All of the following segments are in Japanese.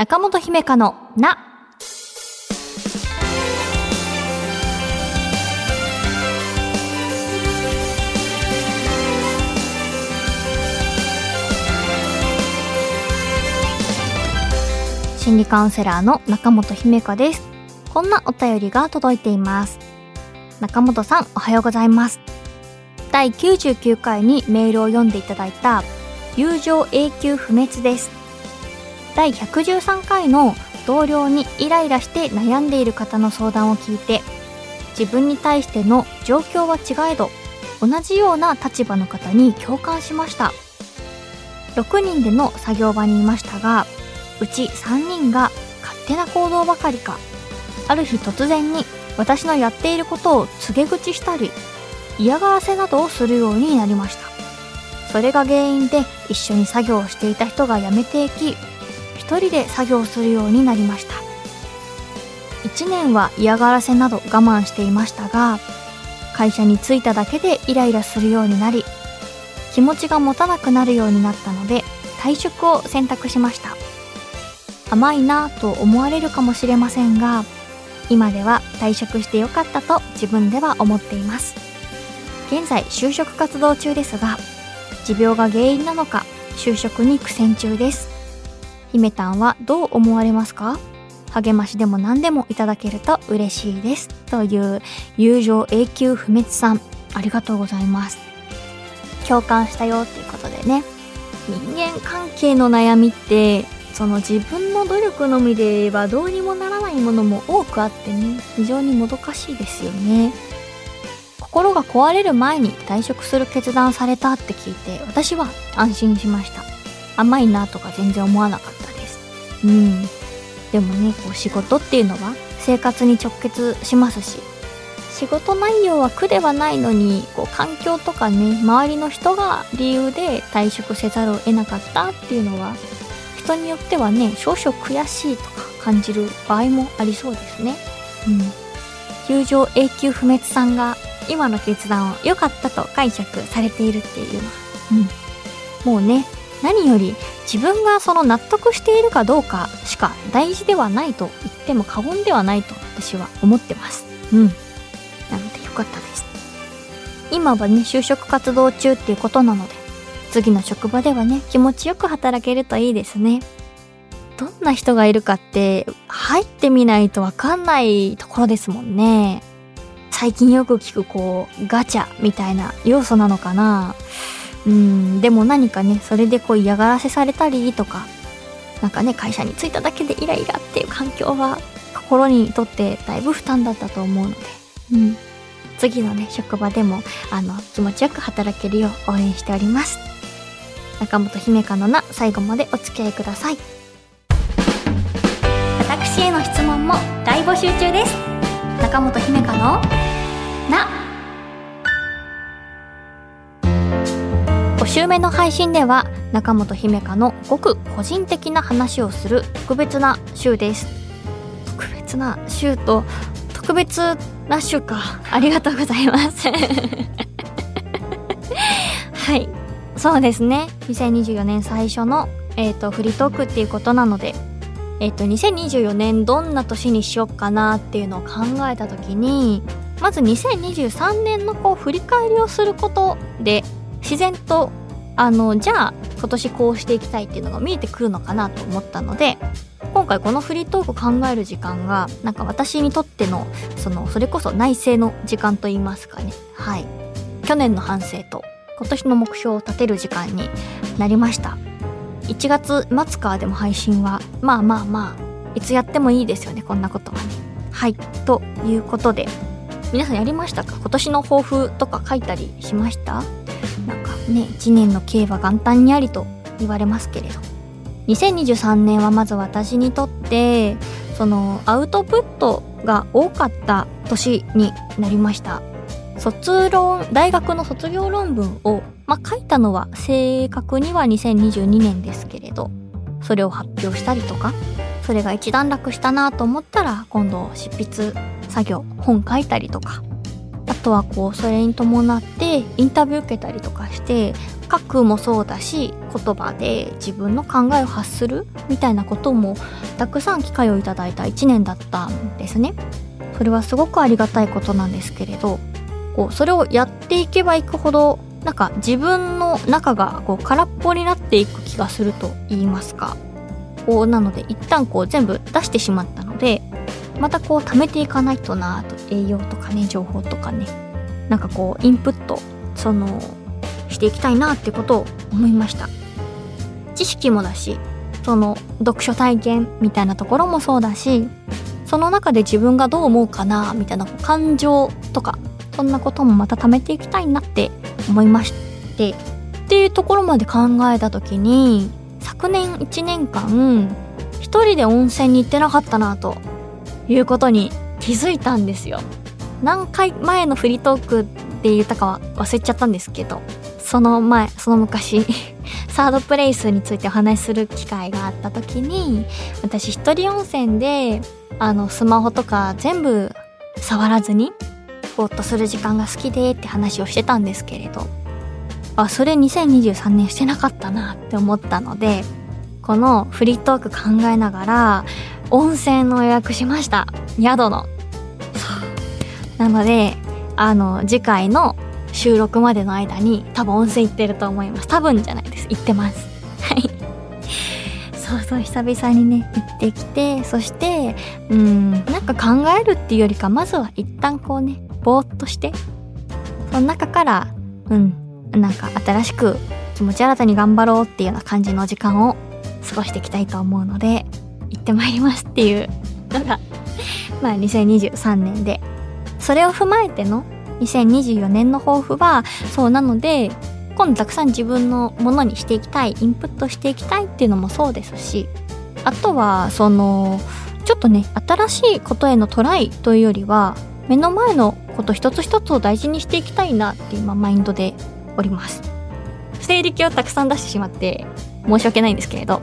中本姫香のな。心理カウンセラーの中本姫香です。こんなお便りが届いています。中本さん、おはようございます。第99回にメールを読んでいただいた友情永久不滅です。第113回の同僚にイライラして悩んでいる方の相談を聞いて自分に対しての状況は違えど同じような立場の方に共感しました。6人での作業場にいましたがうち3人が勝手な行動ばかりか。ある日突然に私のやっていることを告げ口したり嫌がらせなどをするようになりました。それが原因で一緒に作業をしていた人が辞めていき一人で作業するようになりました。1年は嫌がらせなど我慢していましたが会社に着いただけでイライラするようになり気持ちが持たなくなるようになったので退職を選択しました。甘いなぁと思われるかもしれませんが今では退職してよかったと自分では思っています。現在就職活動中ですが持病が原因なのか就職に苦戦中です。姫たんはどう思われますか？励ましでも何でもいただけると嬉しいです。という友情永久不滅さん、ありがとうございます。共感したよっていうことでね。人間関係の悩みって、その自分の努力のみで言えばどうにもならないものも多くあってね、非常にもどかしいですよね。心が壊れる前に退職する決断されたって聞いて、私は安心しました。甘いなとか全然思わなかった。うん。でもね、こう仕事っていうのは生活に直結しますし、仕事内容は苦ではないのに、こう環境とかね、周りの人が理由で退職せざるを得なかったっていうのは、人によってはね、少々悔しいとか感じる場合もありそうですね。うん。友情永久不滅さんが今の決断を良かったと解釈されているっていうのは、うん。もうね、何より自分がその納得しているかどうかしか大事ではないと言っても過言ではないと私は思ってます。うん。なのでよかったです。今はね、就職活動中っていうことなので、次の職場ではね、気持ちよく働けるといいですね。どんな人がいるかって、入ってみないとわかんないところですもんね。最近よく聞くこう、ガチャみたいな要素なのかなうん、でも何かね、それでこう嫌がらせされたりとか、なんかね、会社に着いただけでイライラっていう環境は、心にとってだいぶ負担だったと思うので、うん。次のね、職場でも、あの、気持ちよく働けるよう応援しております。中本姫香のな、最後までお付き合いください。私への質問も大募集中です。中本姫香のな、5週目の配信では中本姫香のごく個人的な話をする特別な週です。特別な週と特別な週か。ありがとうございます。はい。そうですね。2024年最初の、えー、とフリートークっていうことなのでえっ、と2024年どんな年にしよっかなっていうのを考えた時にまず2023年のこう振り返りをすることで自然とあのじゃあ今年こうしていきたいっていうのが見えてくるのかなと思ったので今回このフリートーク考える時間がなんか私にとってのそのそれこそ内省の時間と言いますかね。はい。去年の反省と今年の目標を立てる時間になりました。1月末からでも配信はまあまあまあいつやってもいいですよねこんなことはね。はい。ということで皆さんやりましたか？今年の抱負とか書いたりしました？なんかね、一年の計は元旦にありと言われますけれど。2023年はまず私にとって、そのアウトプットが多かった年になりました。卒論、大学の卒業論文を、まあ、書いたのは正確には2022年ですけれど、それを発表したりとか、それが一段落したなと思ったら、今度執筆作業、本書いたりとか、とはこうそれに伴ってインタビュー受けたりとかして書くもそうだし言葉で自分の考えを発するみたいなこともたくさん機会をいただいた1年だったんですね。それはすごくありがたいことなんですけれどこうそれをやっていけばいくほどなんか自分の中がこう空っぽになっていく気がすると言いますかこうなので一旦こう全部出してしまったのでまたこう貯めていかないとなと栄養とかね情報とかね。なんかこうインプットそのしていきたいなってことを思いました。知識もだしその読書体験みたいなところもそうだしその中で自分がどう思うかなみたいな感情とかそんなこともまた貯めていきたいなって思いまして。っていうところまで考えた時に昨年1年間一人で温泉に行ってなかったなということに気づいたんですよ。何回前のフリートークって言ったかは忘れちゃったんですけどその前その昔 サードプレイスについてお話しする機会があった時に私一人温泉であのスマホとか全部触らずにぼーっとする時間が好きでって話をしてたんですけれどあそれ2023年してなかったなって思ったのでこのフリートーク考えながら温泉の予約しました。宿の。なのであの次回の収録までの間に多分温泉行ってると思います。多分じゃないです。行ってます。はい。そうそう久々にね行ってきてそしてうんなんか考えるっていうよりかまずは一旦こうねぼーっとしてその中からうんなんか新しく気持ち新たに頑張ろうっていうような感じの時間を過ごしていきたいと思うので行ってまいりますっていうのが まあ2023年で。それを踏まえての2024年の抱負はそうなので今度たくさん自分のものにしていきたいインプットしていきたいっていうのもそうですしあとはそのちょっとね新しいことへのトライというよりは目の前のこと一つ一つを大事にしていきたいなっていう、マインドでおります。西暦をたくさん出してしまって申し訳ないんですけれど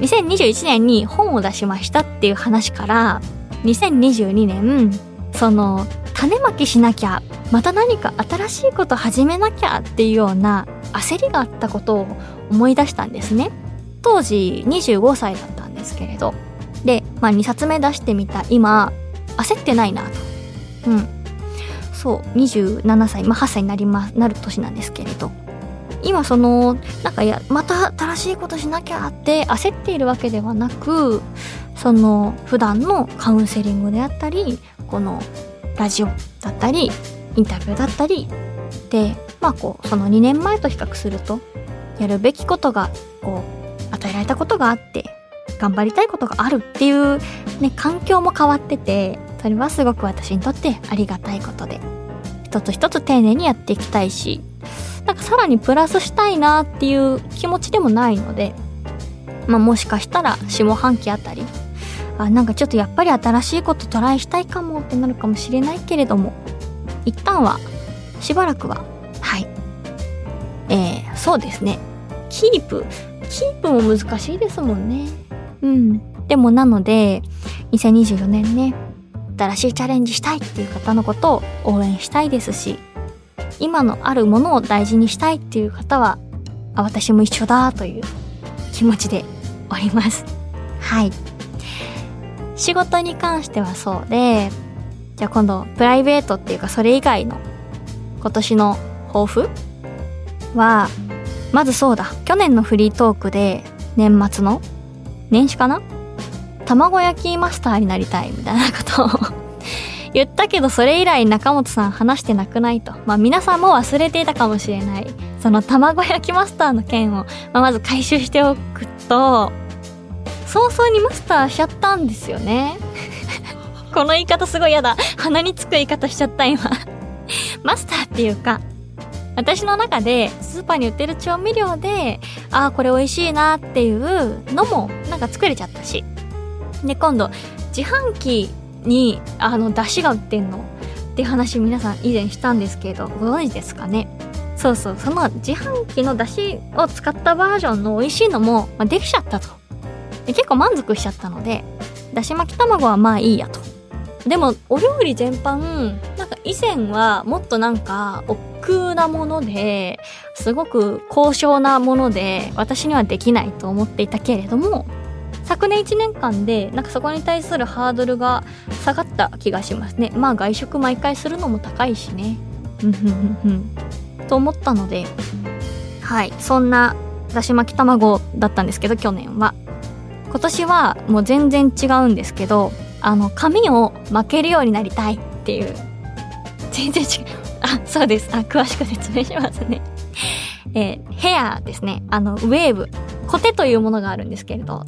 2021年に本を出しましたっていう話から2022年その種まきしなきゃまた何か新しいこと始めなきゃっていうような焦りがあったことを思い出したんですね。当時25歳だったんですけれど。で、まあ、2冊目出してみた。今焦ってないなと。うん。そう27歳まあ8歳になりまなる年なんですけれど。今そのなんかやまた新しいことしなきゃって焦っているわけではなくその普段のカウンセリングであったりこのラジオだったりインタビューだったりでまあこうその2年前と比較するとやるべきことがこう与えられたことがあって頑張りたいことがあるっていうね環境も変わっててそれはすごく私にとってありがたいことで一つ一つ丁寧にやっていきたいしなんかさらにプラスしたいなっていう気持ちでもないのでまあもしかしたら下半期あたりあなんかちょっとやっぱり新しいことトライしたいかもってなるかもしれないけれども一旦はしばらくははい。えー、そうですね。キープ。キープも難しいですもんね。うん。でもなので2024年ね新しいチャレンジしたいっていう方のことを応援したいですし今のあるものを大事にしたいっていう方はあ私も一緒だという気持ちでおります。はい。仕事に関してはそうでじゃあ今度プライベートっていうかそれ以外の今年の抱負はまずそうだ。去年のフリートークで年末の年始かな？卵焼きマスターになりたいみたいなことを言ったけどそれ以来中本さん話してなくないと。まあ皆さんも忘れていたかもしれない。その卵焼きマスターの件を、まあ、まず回収しておくと、早々にマスターしちゃったんですよね。この言い方すごい嫌だ。鼻につく言い方しちゃった今。マスターっていうか、私の中でスーパーに売ってる調味料で、ああ、これ美味しいなっていうのもなんか作れちゃったし。で、今度、自販機に、あの、出汁が売ってんの？って話皆さん以前したんですけど、ご存知ですかね？そうそう、その自販機の出汁を使ったバージョンの美味しいのも、まあ、できちゃったと。で結構満足しちゃったので、だし巻き卵はまあいいやと。でもお料理全般なんか以前はもっとなんか億劫なものですごく高尚なもので私にはできないと思っていたけれども昨年1年間でなんかそこに対するハードルが下がった気がしますね。まあ外食毎回するのも高いしね。うんふんふんふん。と思ったのではい。そんなだし巻き卵だったんですけど去年は。今年はもう全然違うんですけどあの髪を巻けるようになりたいっていう。全然違う。あそうです。あ詳しく説明しますね。えー、ヘアですね。あのウェーブ。コテというものがあるんですけれど。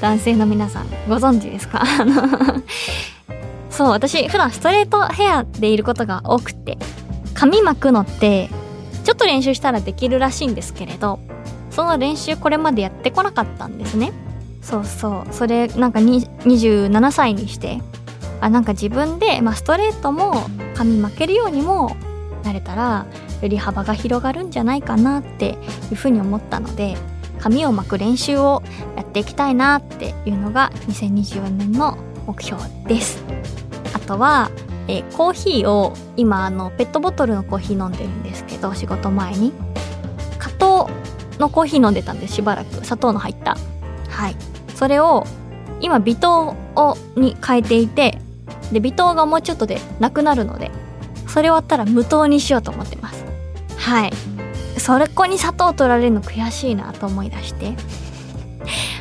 男性の皆さんご存知ですか？そう私普段ストレートヘアでいることが多くて髪巻くのってちょっと練習したらできるらしいんですけれどその練習これまでやってこなかったんですね。そうそう。それなんか27歳にしてあなんか自分で、まあ、ストレートも髪巻けるようにもなれたらより幅が広がるんじゃないかなっていうふうに思ったので髪を巻く練習をやっていきたいなっていうのが2024年の目標です。あとは、えー、コーヒーを今あのペットボトルのコーヒー飲んでるんですけど仕事前に。加糖のコーヒー飲んでたんでしばらく砂糖の入った。はい。それを今微糖をに変えていてで微糖がもうちょっとでなくなるのでそれ終わったら無糖にしようと思ってます。はい。それこに砂糖取られるの悔しいなと思い出して。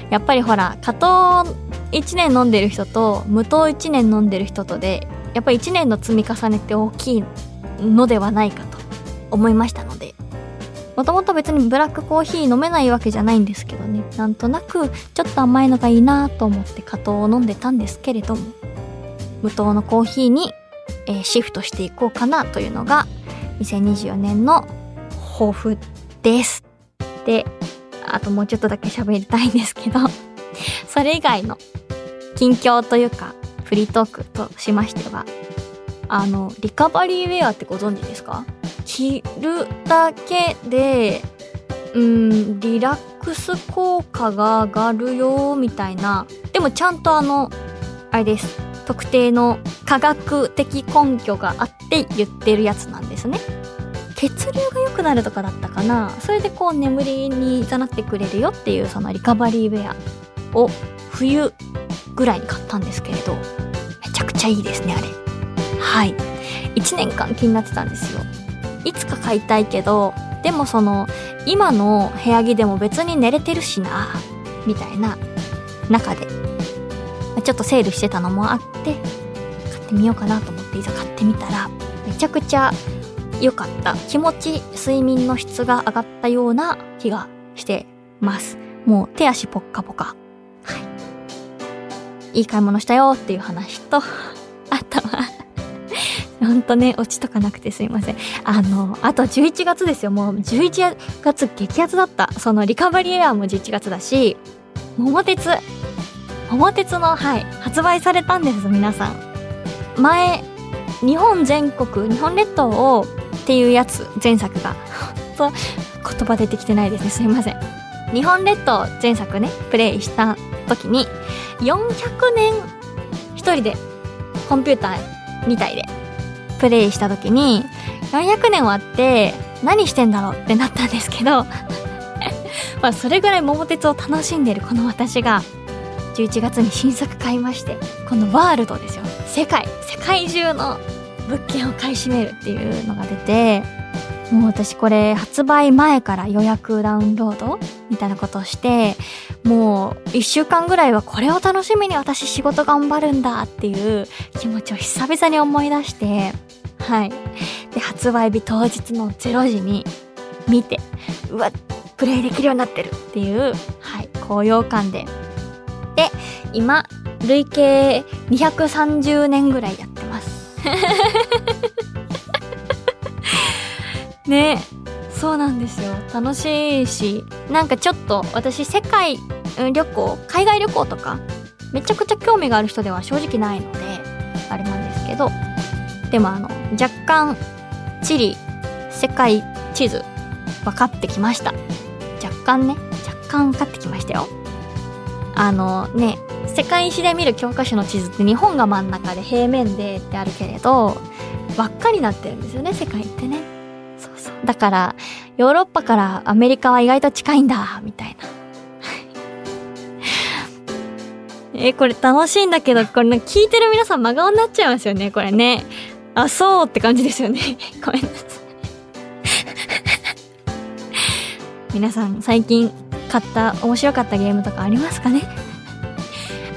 やっぱりほら加糖1年飲んでる人と無糖1年飲んでる人とでやっぱり1年の積み重ねって大きいのではないかと思いましたので。もともと別にブラックコーヒー飲めないわけじゃないんですけどね。なんとなくちょっと甘いのがいいなと思って加糖を飲んでたんですけれども無糖のコーヒーに、えー、シフトしていこうかなというのが2024年の抱負です。で、あともうちょっとだけ喋りたいんですけど それ以外の近況というかフリートークとしましてはあのリカバリーウェアってご存知ですか？着るだけで、うん、リラックス効果が上がるよ、みたいな。でもちゃんとあの、あれです。特定の科学的根拠があって言ってるやつなんですね。血流が良くなるとかだったかな。それでこう眠りにざなってくれるよっていうそのリカバリーウェアを冬ぐらいに買ったんですけれどめちゃくちゃいいですねあれ。はい。1年間気になってたんですよ。いつか買いたいけどでもその今の部屋着でも別に寝れてるしなみたいな中でちょっとセールしてたのもあって買ってみようかなと思っていざ買ってみたらめちゃくちゃ良かった気持ち睡眠の質が上がったような気がしてますもう手足ポッカポカはいいい買い物したよっていう話と あとはほんとね、オチとかなくてすいません。あの、あと11月ですよ。もう11月激アツだった。そのリカバリーエアーも11月だし、桃鉄。桃鉄の、はい、発売されたんです、皆さん。前、日本全国、日本列島をっていうやつ、前作が。と、言葉出てきてないですね。すいません。日本列島前作ね、プレイした時に、400年一人でコンピューターみたいでプレイした時に400年終わって何してんだろうってなったんですけど まあそれぐらい桃鉄を楽しんでるこの私が11月に新作買いましてこのワールドですよ世界世界中の物件を買い占めるっていうのが出てもう私これ発売前から予約ダウンロードみたいなことをしてもう一週間ぐらいはこれを楽しみに私仕事頑張るんだっていう気持ちを久々に思い出してはい。で発売日当日の0時に見てうわプレイできるようになってるっていうはい高揚感で。で今累計230年ぐらいやって ねそうなんですよ。楽しいしなんかちょっと私世界旅行海外旅行とかめちゃくちゃ興味がある人では正直ないのであれなんですけどでもあの若干地理世界地図分かってきました。若干ね若干分かってきましたよ。あのね世界史で見る教科書の地図って日本が真ん中で平面でってあるけれど輪っかになってるんですよね世界ってね。そうそう。だからヨーロッパからアメリカは意外と近いんだみたいな。えこれ楽しいんだけどこれ聞いてる皆さん真顔になっちゃいますよねこれね。あそうって感じですよね。ごめんなさい。皆さん最近買った面白かったゲームとかありますかね？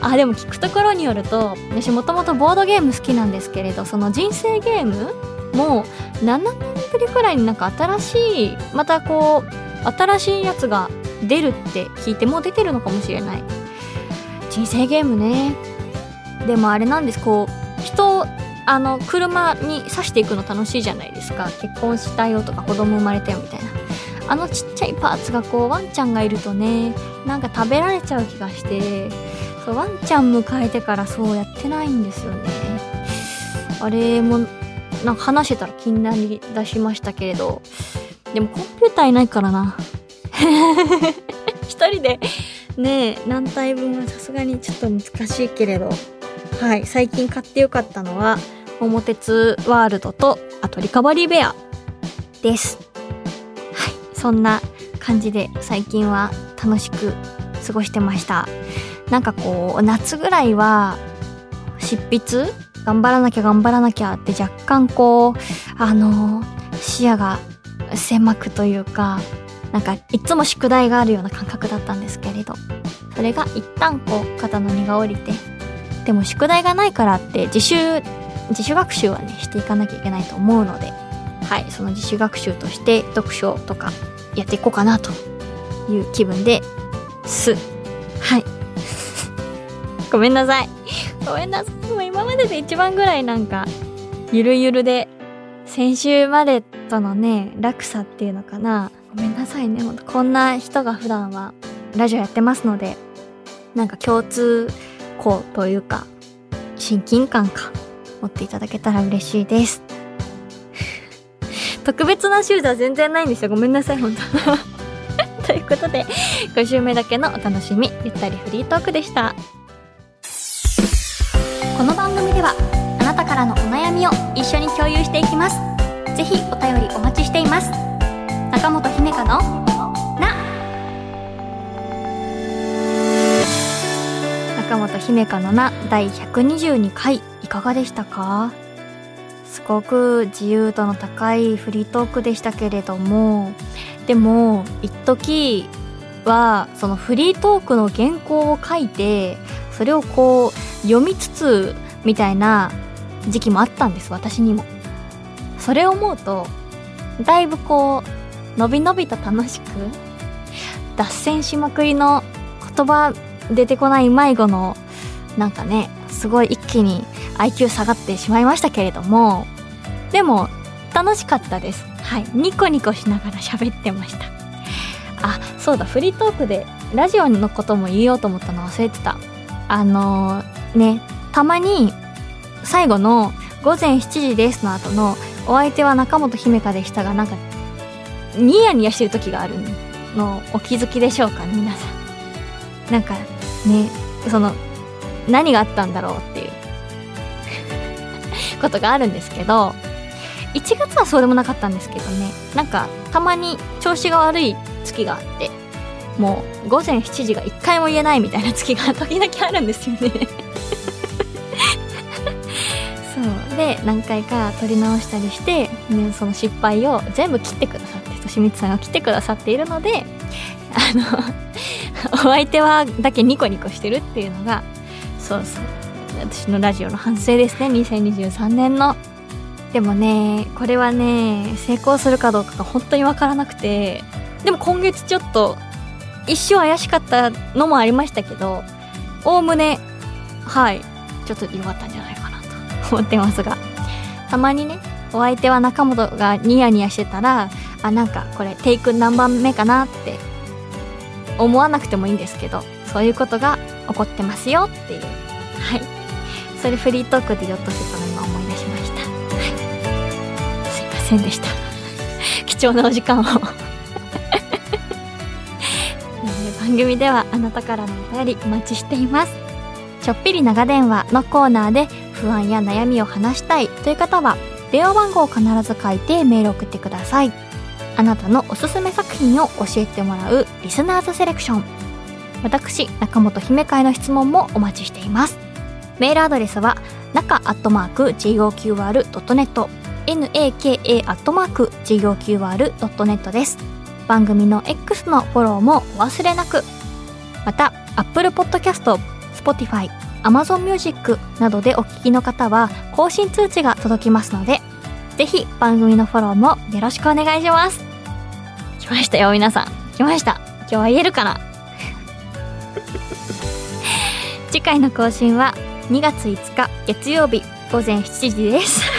あでも聞くところによると私もともとボードゲーム好きなんですけれどその人生ゲームも7年ぶりくらいになんか新しいまたこう新しいやつが出るって聞いてもう出てるのかもしれない。人生ゲームね。でもあれなんです。こう人あの車に刺していくの楽しいじゃないですか。結婚したよとか子供生まれたよみたいな。あのちっちゃいパーツがこうワンちゃんがいるとねなんか食べられちゃう気がして。そうワンちゃん迎えてからそうやってないんですよね。あれもなんか話してたら気になりだしましたけれど。でもコンピューターいないからな。一人でねえ何体分はさすがにちょっと難しいけれど。はい最近買ってよかったのは桃鉄ワールドとあとリカバリーベアです。はいそんな感じで最近は楽しく過ごしてましたなんかこう夏ぐらいは執筆頑張らなきゃ頑張らなきゃって若干こうあの視野が狭くというかなんかいつも宿題があるような感覚だったんですけれどそれが一旦こう肩の荷が下りてでも宿題がないからって自習自主学習はねしていかなきゃいけないと思うのではいその自主学習として読書とかやっていこうかなという気分です。はい。ごめんなさい。ごめんなさい。もう今までで一番ぐらいなんかゆるゆるで先週までとのね落差っていうのかな。ごめんなさいね。こんな人が普段はラジオやってますのでなんか共通項というか親近感か持っていただけたら嬉しいです。特別な週じゃ全然ないんですよ。ごめんなさい本当。ということで5週目だけのお楽しみゆったりフリートークでした。この番組ではあなたからのお悩みを一緒に共有していきます。ぜひお便りお待ちしています。中本姫香のな。中本姫香のな第122回いかがでしたか？すごく自由度の高いフリートークでしたけれどもでも一時はそのフリートークの原稿を書いてそれをこう読みつつみたいな時期もあったんです私にも。それを思うとだいぶこうのびのびと楽しく脱線しまくりの言葉出てこない迷子のなんかねすごい一気に IQ 下がってしまいましたけれどもでも楽しかったです。はい。ニコニコしながら喋ってました。あそうだ。フリートークでラジオのことも言おうと思ったの忘れてた。あのー、ねたまに最後の「午前7時です」の後の「お相手は中本姫香でした」がなんかニヤニヤしてる時があるの。お気づきでしょうか皆さん。なんかねその何があったんだろうっていう。ことがあるんですけど1月はそうでもなかったんですけどね。なんかたまに調子が悪い月があってもう午前7時が1回も言えないみたいな月が時々あるんですよね。で何回か撮り直したりして、ね、その失敗を全部切ってくださってとしみつさんが来てくださっているのであの お相手はだけニコニコしてるっていうのがそうそう私のラジオの反省ですね。2023年の。でもねこれはね成功するかどうかが本当にわからなくてでも今月ちょっと一瞬怪しかったのもありましたけどおおむねはいちょっと良かったんじゃない思ってますが。たまにねお相手は中本がニヤニヤしてたらあなんかこれテイク何番目かなって思わなくてもいいんですけどそういうことが起こってますよっていう。はい。それフリートークで言おうとしてたの今思い出しました、はい、すいませんでした。貴重なお時間を。番組ではあなたからのお便りお待ちしています。ちょっぴり長電話のコーナーで不安や悩みを話したいという方は電話番号を必ず書いてメール送ってください。あなたのおすすめ作品を教えてもらうリスナーズセレクション。私中本姫会の質問もお待ちしています。メールアドレスは中アットマーク GOQR.net naka アットマーク GOQR.net です。番組の X のフォローもお忘れなく。また Apple Podcast、Spotify、Amazon Music などでお聞きの方は更新通知が届きますのでぜひ番組のフォローもよろしくお願いします。来ましたよ皆さん。来ました。今日は言えるかな？次回の更新は2月5日月曜日午前7時です。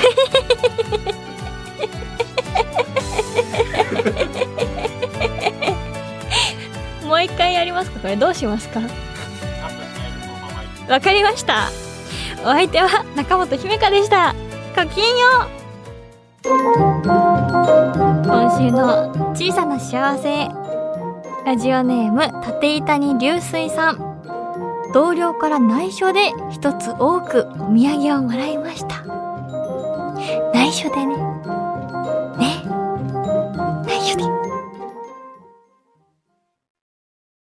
もう一回やりますか？これどうしますか？わかりました。お相手は中本姫香でした。ごきげんよう。今週の小さな幸せ。ラジオネーム立板に流水さん。同僚から内緒で一つ多くお土産をもらいました。内緒でね。ね。内緒で。